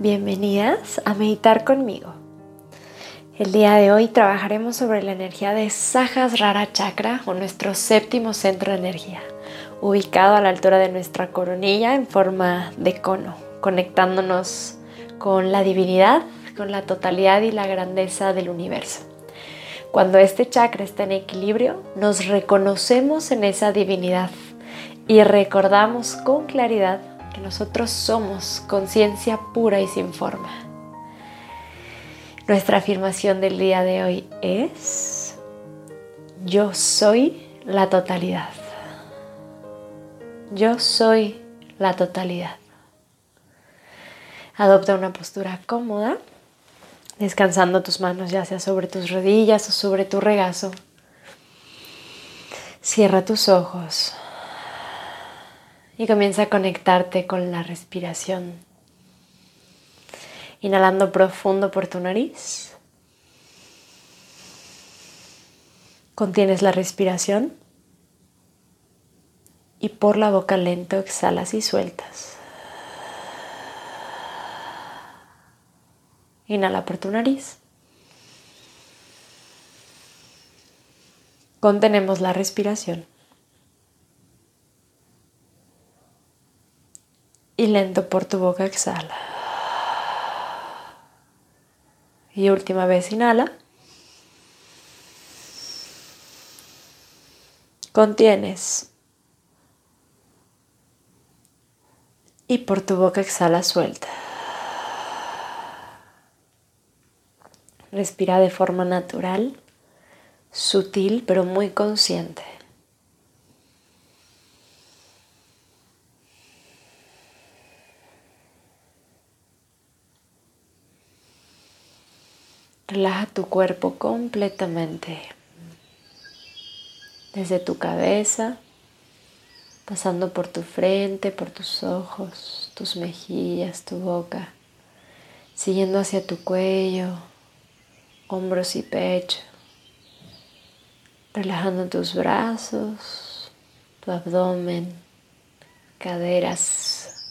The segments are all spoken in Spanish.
Bienvenidas a meditar conmigo. El día de hoy trabajaremos sobre la energía de Sahasrara Chakra o nuestro séptimo centro de energía, ubicado a la altura de nuestra coronilla en forma de cono, conectándonos con la divinidad, con la totalidad y la grandeza del universo. Cuando este chakra está en equilibrio, nos reconocemos en esa divinidad y recordamos con claridad que nosotros somos conciencia pura y sin forma. Nuestra afirmación del día de hoy es, yo soy la totalidad. Yo soy la totalidad. Adopta una postura cómoda, descansando tus manos ya sea sobre tus rodillas o sobre tu regazo. Cierra tus ojos y comienza a conectarte con la respiración. Inhalando profundo por tu nariz. Contienes la respiración y por la boca lento exhalas y sueltas. Inhala por tu nariz. Contenemos la respiración. Y lento por tu boca exhala. Y última vez inhala. Contienes. Y por tu boca exhala suelta. Respira de forma natural, sutil pero muy consciente. Relaja tu cuerpo completamente. Desde tu cabeza, pasando por tu frente, por tus ojos, tus mejillas, tu boca, siguiendo hacia tu cuello, hombros y pecho. Relajando tus brazos, tu abdomen, caderas,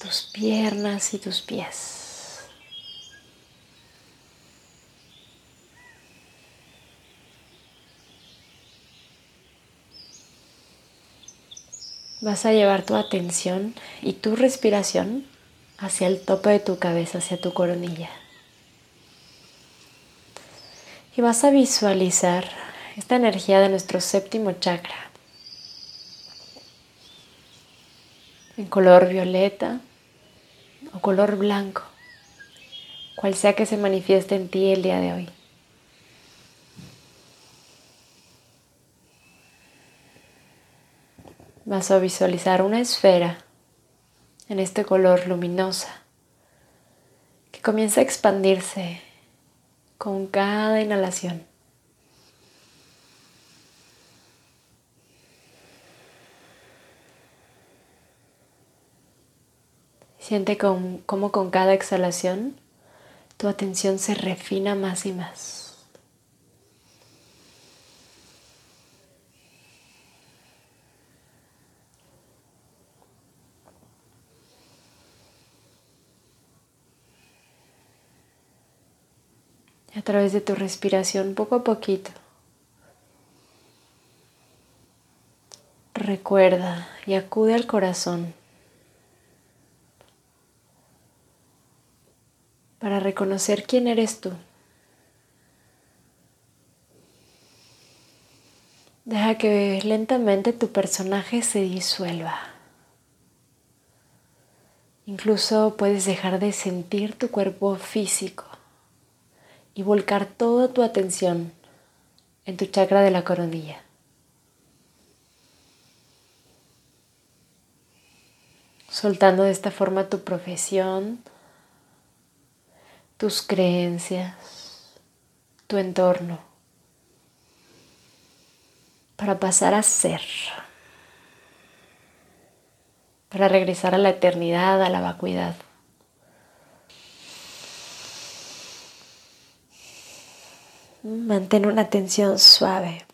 tus piernas y tus pies. Vas a llevar tu atención y tu respiración hacia el tope de tu cabeza, hacia tu coronilla. Y vas a visualizar esta energía de nuestro séptimo chakra en color violeta o color blanco, cual sea que se manifieste en ti el día de hoy. Vas a visualizar una esfera en este color luminosa que comienza a expandirse con cada inhalación. Siente cómo con cada exhalación tu atención se refina más y más. A través de tu respiración poco a poquito. Recuerda y acude al corazón para reconocer quién eres tú. Deja que lentamente tu personaje se disuelva. Incluso puedes dejar de sentir tu cuerpo físico y volcar toda tu atención en tu chakra de la coronilla. Soltando de esta forma tu profesión, tus creencias, tu entorno, para pasar a ser, para regresar a la eternidad, a la vacuidad. Mantén una atención suave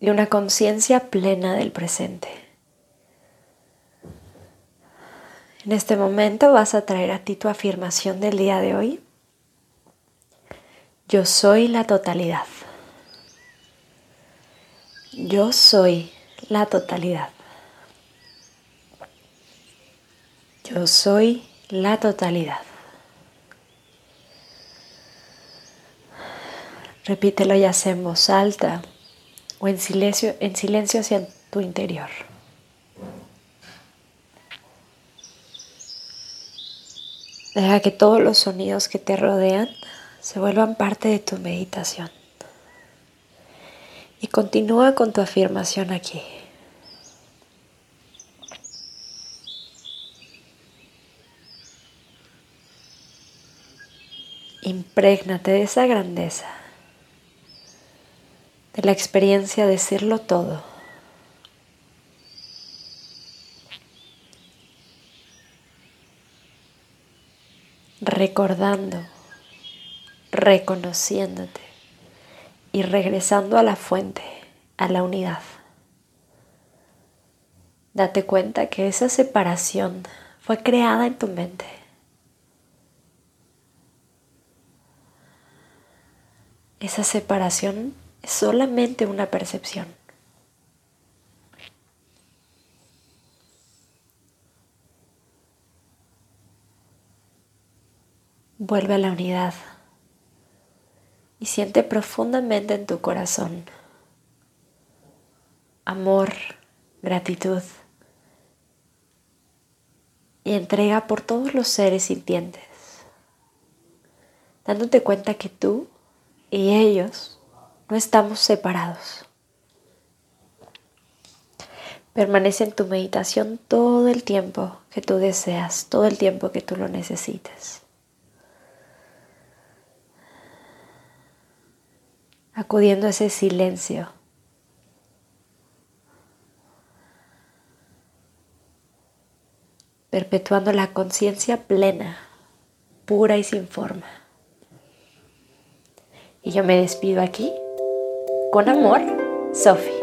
y una conciencia plena del presente. En este momento vas a traer a ti tu afirmación del día de hoy. Yo soy la totalidad. Yo soy la totalidad. Yo soy la totalidad. Repítelo ya sea en voz alta o en silencio, en silencio hacia tu interior. Deja que todos los sonidos que te rodean se vuelvan parte de tu meditación. Y continúa con tu afirmación aquí. Imprégnate de esa grandeza, de la experiencia de todo. recordando, reconociéndote y regresando a la fuente, a la unidad. Date cuenta que esa separación fue creada en tu mente. Esa separación es solamente una percepción. Vuelve a la unidad y siente profundamente en tu corazón amor, gratitud y entrega por todos los seres sintientes, dándote cuenta que tú y ellos no estamos separados. Permanece en tu meditación todo el tiempo que tú deseas, todo el tiempo que tú lo necesites. acudiendo a ese silencio. perpetuando la conciencia plena, pura y sin forma. Y yo me despido aquí, con amor, Sophie.